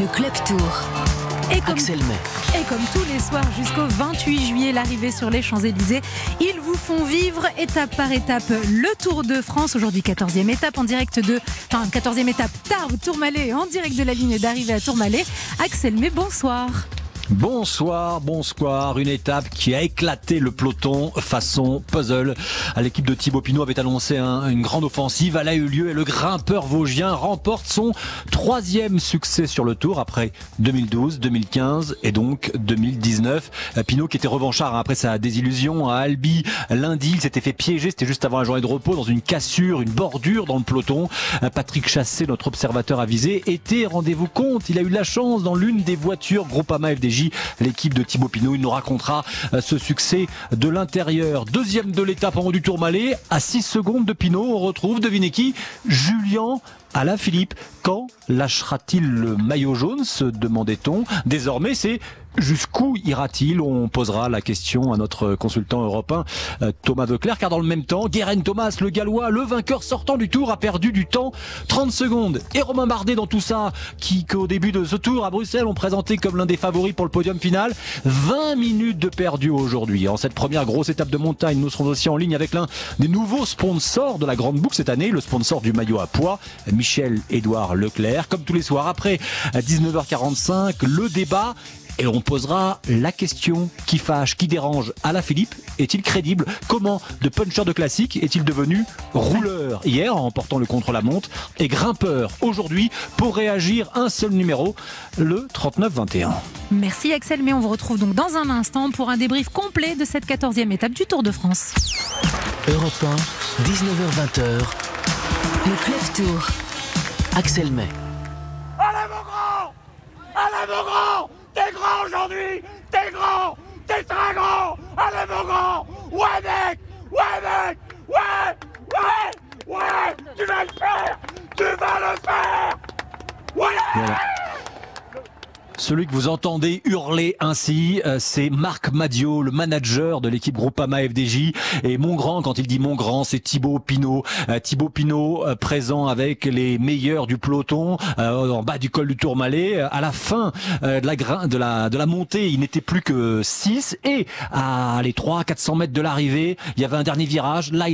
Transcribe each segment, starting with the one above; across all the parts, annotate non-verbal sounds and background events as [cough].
Le Club Tour. Et comme, Axel May. et comme tous les soirs jusqu'au 28 juillet, l'arrivée sur les Champs-Élysées, ils vous font vivre étape par étape le Tour de France. Aujourd'hui, 14e étape en direct de. Enfin, 14e étape, Tarbes, Tourmalet, en direct de la ligne d'arrivée à Tourmalet. Axel May, bonsoir. Bonsoir, bonsoir. Une étape qui a éclaté le peloton façon puzzle. L'équipe de Thibaut Pinot avait annoncé un- une grande offensive. Elle a eu lieu et le grimpeur vosgien remporte son troisième succès sur le tour après 2012, 2015 et donc 2019. Euh, Pinot qui était revanchard hein, après sa désillusion à Albi lundi. Il s'était fait piéger. C'était juste avant la journée de repos dans une cassure, une bordure dans le peloton. Euh, Patrick Chassé, notre observateur avisé, était, rendez-vous compte, il a eu la chance dans l'une des voitures Groupama FDJ, l'équipe de Thibaut Pinot. Il nous racontera euh, ce succès de l'intérieur. Deuxième de l'étape en haut du Tourmalet, à 6 secondes de Pinot, on retrouve, devinez qui? Julien Alaphilippe. Quand lâchera-t-il le maillot jaune se demandait-on. Désormais, c'est jusqu'où ira-t-il? On posera la question à notre consultant européen euh, Thomas Veuclair, car dans le même temps, Guérin Thomas, le gallois, le vainqueur sortant du tour, a perdu du temps, 30 secondes. Et Romain Bardet dans tout ça, qui qu'au début de ce tour à Bruxelles, ont présenté comme l'un des favoris pour le podium final. 20 minutes de perdu aujourd'hui. En cette première grosse étape de montagne, nous serons aussi en ligne avec l'un des nouveaux sponsors de la Grande Boucle cette année, le sponsor du maillot à poids, Michel-Édouard Leclerc. Comme tous les soirs, après à 19h45, le débat et on posera la question qui fâche, qui dérange. Alain Philippe est-il crédible? Comment de puncher de classique est-il devenu rouleur? Hier en remportant le contre-la-montre et grimpeur aujourd'hui pour réagir un seul numéro, le 39-21 Merci Axel May. On vous retrouve donc dans un instant pour un débrief complet de cette 14e étape du Tour de France. Europe 1, 19h20h. Le Club Tour. Axel May. Allez mon grand Allez mon grand T'es grand aujourd'hui T'es grand T'es très grand Allez mon grand Ouais mec Ouais mec Ouais Ouais Ouais Tu vas le faire Tu vas le faire Ouais Voilà. Celui que vous entendez hurler ainsi, euh, c'est Marc Madio, le manager de l'équipe Groupama FDJ. Et mon grand, quand il dit mon grand, c'est Thibaut Pinot. Euh, Thibaut Pinot euh, présent avec les meilleurs du peloton en bas du col du Tourmalet. À la fin de, la montée, il n'était plus que 6. Et à les 3 400 mètres de l'arrivée, il y avait un dernier virage. Là,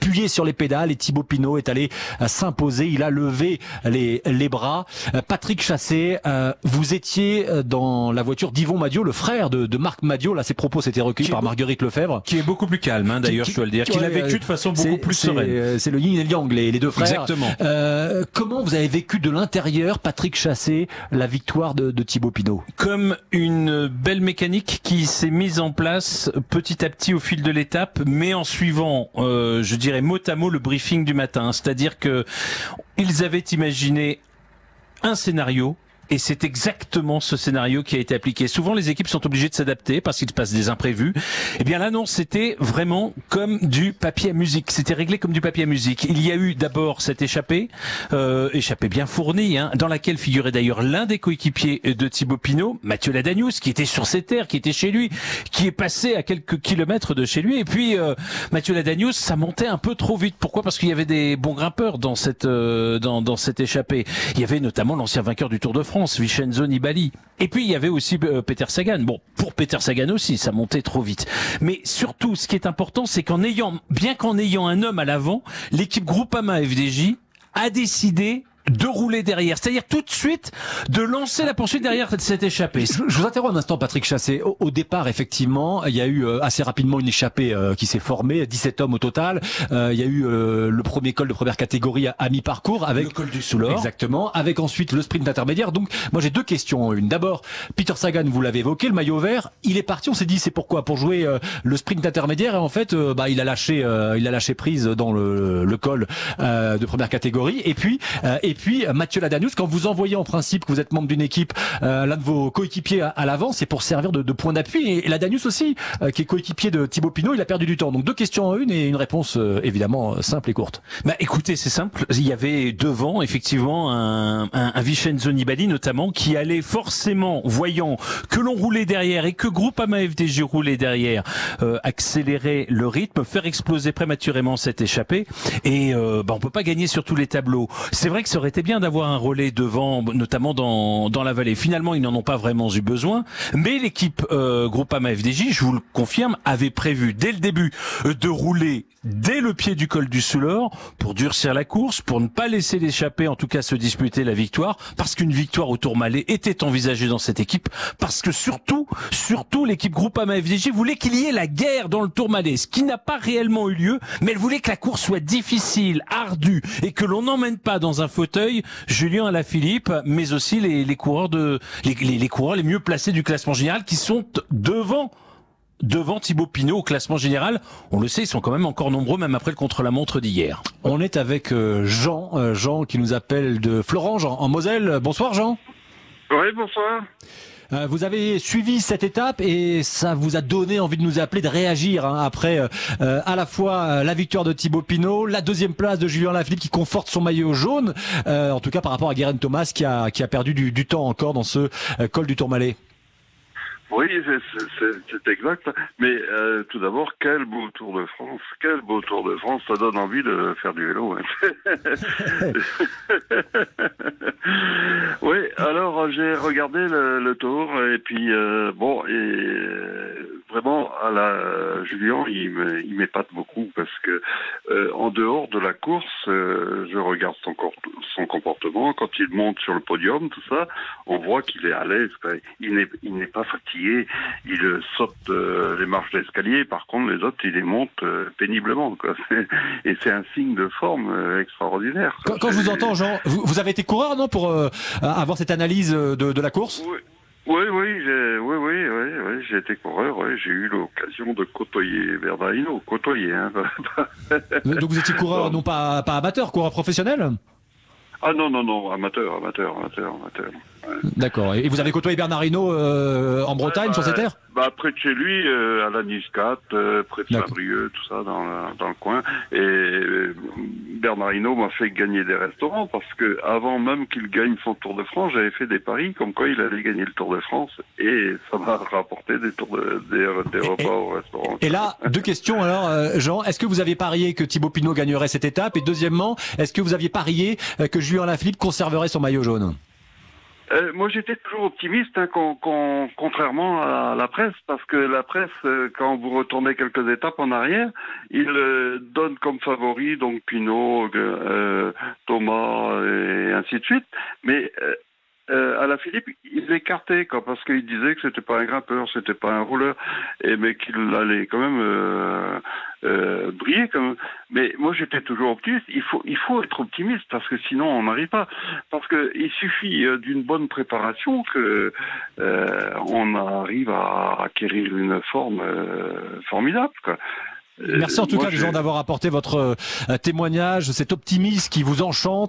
appuyé sur les pédales et Thibaut Pinot est allé euh, s'imposer. Il a levé les, les bras. Euh, Patrick Chassé, euh, vous étiez euh, dans la voiture d'Yvon Madio, le frère de, de Marc Madio. Là, ses propos s'étaient recueillis Qui- par Marguerite Lefebvre. qui est beaucoup plus calme, hein, d'ailleurs, je dois le dire, qui- qu'il a ouais, vécu de façon beaucoup plus sereine. C'est le yin et le yang, les, les deux frères. Exactement. Euh, comment vous avez vécu de l'intérieur, Patrick Chassé, la victoire de, de Thibaut Pinot? Comme une belle mécanique qui s'est mise en place petit à petit au fil de l'étape, mais en suivant, euh, je dirais mot à mot, le briefing du matin. C'est-à-dire que ils avaient imaginé un scénario. Et c'est exactement ce scénario qui a été appliqué. Souvent, les équipes sont obligées de s'adapter parce qu'il se passe des imprévus. Eh bien, là, non, c'était vraiment comme du papier à musique. C'était réglé comme du papier à musique. Il y a eu d'abord cette échappée, euh, échappée bien fournie, hein, dans laquelle figurait d'ailleurs l'un des coéquipiers de Thibaut Pinot, Mathieu Ladanius, qui était sur ses terres, qui était chez lui, qui est passé à quelques kilomètres de chez lui. Et puis, euh, Mathieu Ladanius, ça montait un peu trop vite. Pourquoi? Parce qu'il y avait des bons grimpeurs dans cette, euh, dans, dans cette échappée. Il y avait notamment l'ancien vainqueur du Tour de France, Vincenzo Nibali. Et puis, il y avait aussi euh, Peter Sagan. Bon, pour Peter Sagan aussi, ça montait trop vite. Mais surtout, ce qui est important, c'est qu'en ayant, bien qu'en ayant un homme à l'avant, l'équipe Groupama FDJ a décidé de rouler derrière. C'est-à-dire tout de suite de lancer la poursuite derrière cette échappée. Je je vous interromps un instant, Patrick Chassé. Au, au départ, effectivement, il y a eu euh, assez rapidement une échappée euh, qui s'est formée, 17 hommes au total. Euh, il y a eu euh, le premier col de première catégorie à, à mi-parcours avec Le col du Soulor. Exactement, avec ensuite le sprint intermédiaire. Donc, moi, j'ai deux questions. en Une, d'abord, Peter Sagan, vous l'avez évoqué, le maillot vert, il est parti. On s'est dit, c'est pourquoi? Pour jouer euh, le sprint intermédiaire. Et en fait, euh, bah, il a lâché, euh, il a lâché prise dans le, le col euh, de première catégorie. Et puis, euh, et puis euh, Mathieu Ladanius, quand vous envoyez en principe que vous êtes membre d'une équipe, euh, l'un de vos coéquipiers à, à l'avant, c'est pour servir de, de point d'appui. Et, et Ladanius aussi, euh, qui est coéquipier de Thibaut Pinot, il a perdu du temps. Donc deux questions en une et une réponse euh, évidemment euh, simple et courte. Bah écoutez, c'est simple. Il y avait devant effectivement un, un, un Vincenzo Nibali notamment qui allait forcément, voyant que l'on roulait derrière et que Groupama FDJ roulait derrière, euh, accélérer le rythme, faire exploser prématurément cette échappée. Et bah, on peut pas gagner sur tous les tableaux. C'est vrai que ça aurait bien d'avoir un relais devant, notamment dans, dans la vallée. Finalement, ils n'en ont pas vraiment eu besoin. Mais l'équipe euh, Groupama FDJ, je vous le confirme, avait prévu dès le début euh, de rouler dès le pied du col du Soulor pour durcir la course, pour ne pas laisser l'échapper, en tout cas se disputer la victoire, parce qu'une victoire au Tourmalet était envisagée dans cette équipe, parce que surtout, surtout l'équipe Groupama FDJ voulait qu'il y ait la guerre dans le Tourmalet, ce qui n'a pas réellement eu lieu, mais elle voulait que la course soit difficile, ardue, et que l'on n'emmène pas dans un fauteuil Julien Alaphilippe, mais aussi les, les coureurs de les, les, les coureurs les mieux placés du classement général qui sont devant devant Thibaut Pinot au classement général. On le sait, ils sont quand même encore nombreux, même après le contre-la-montre d'hier. On est avec euh, Jean, euh, Jean qui nous appelle de Florange en, en Moselle. Bonsoir Jean. Oui, bonsoir. Euh, Vous avez suivi cette étape et ça vous a donné envie de nous appeler, de réagir hein, après euh, euh, à la fois la victoire de Thibaut Pinot, la deuxième place de Julien Lafilippe qui conforte son maillot jaune, en tout cas par rapport à Guérin Thomas qui a, qui a perdu du, du temps encore dans ce col du Tourmalet. Oui, c'est- exact. Mais euh, tout d'abord, quel beau Tour de France. Quel beau Tour de France. Ça donne envie de faire du vélo. hein. [laughs] oui, alors j'ai regardé le, le tour et puis euh, bon, et euh, vraiment, à la euh, Julien, il m'épate beaucoup parce que euh, en dehors de la course, euh, je regarde son, son comportement. Quand il monte sur le podium, tout ça, on voit qu'il est à l'aise. Il n'est pas fatigué. Il euh, saute euh, les marches d'escalier. Par contre, les autres, il les monte euh, péniblement. Quoi. [laughs] Et c'est un signe de forme euh, extraordinaire. Quand, quand je vous entends Jean, vous, vous avez été coureur non pour euh, avoir cette analyse de, de la course? Oui, oui, oui, j'ai, oui, oui, oui, oui, j'ai été coureur. Oui, j'ai eu l'occasion de côtoyer Hinault, côtoyer. Hein. Donc vous étiez coureur non pas, pas amateur, coureur professionnel? Ah non, non, non, amateur, amateur, amateur, amateur. D'accord. Et vous avez côtoyé Bernard Hinault euh, en Bretagne Ouais, sur ces bah, terres bah, Près de chez lui, euh, à la Niscat, euh, près de. Saint-Brieuc, tout ça, dans, le- dans le coin. Et euh, Bernard Hinault m'a fait gagner des restaurants parce que avant même qu'il gagne son Tour de France, j'avais fait des paris comme quoi il allait gagner le Tour de France et ça m'a [laughs] rapporté des, tours de, des, des repas au restaurant. Et là, deux questions alors, euh, Jean. Est-ce que vous aviez parié que Thibaut Pinot gagnerait cette étape? Et deuxièmement, est-ce que vous aviez parié euh, que Julien Lafilippe conserverait son maillot jaune? Euh, moi, j'étais toujours optimiste, hein, con- con- contrairement à la presse, parce que la presse, euh, quand vous retournez quelques étapes en arrière, il euh, donne comme favori donc Pinot, euh, Thomas et ainsi de suite. Mais euh, euh, à la Philippe, il l'écartait quoi, parce qu'il disait que c'était pas un grimpeur, c'était pas un rouleur, et mais qu'il allait quand même euh, briller. Comme... Mais moi, j'étais toujours optimiste. Il faut, il faut être optimiste parce que sinon, on n'arrive pas. Parce que il suffit euh, d'une bonne préparation que euh, on arrive à acquérir une forme euh, formidable. Quoi. Merci en tout moi, cas, j'ai- Jean, d'avoir apporté votre témoignage, cet optimisme qui vous enchante.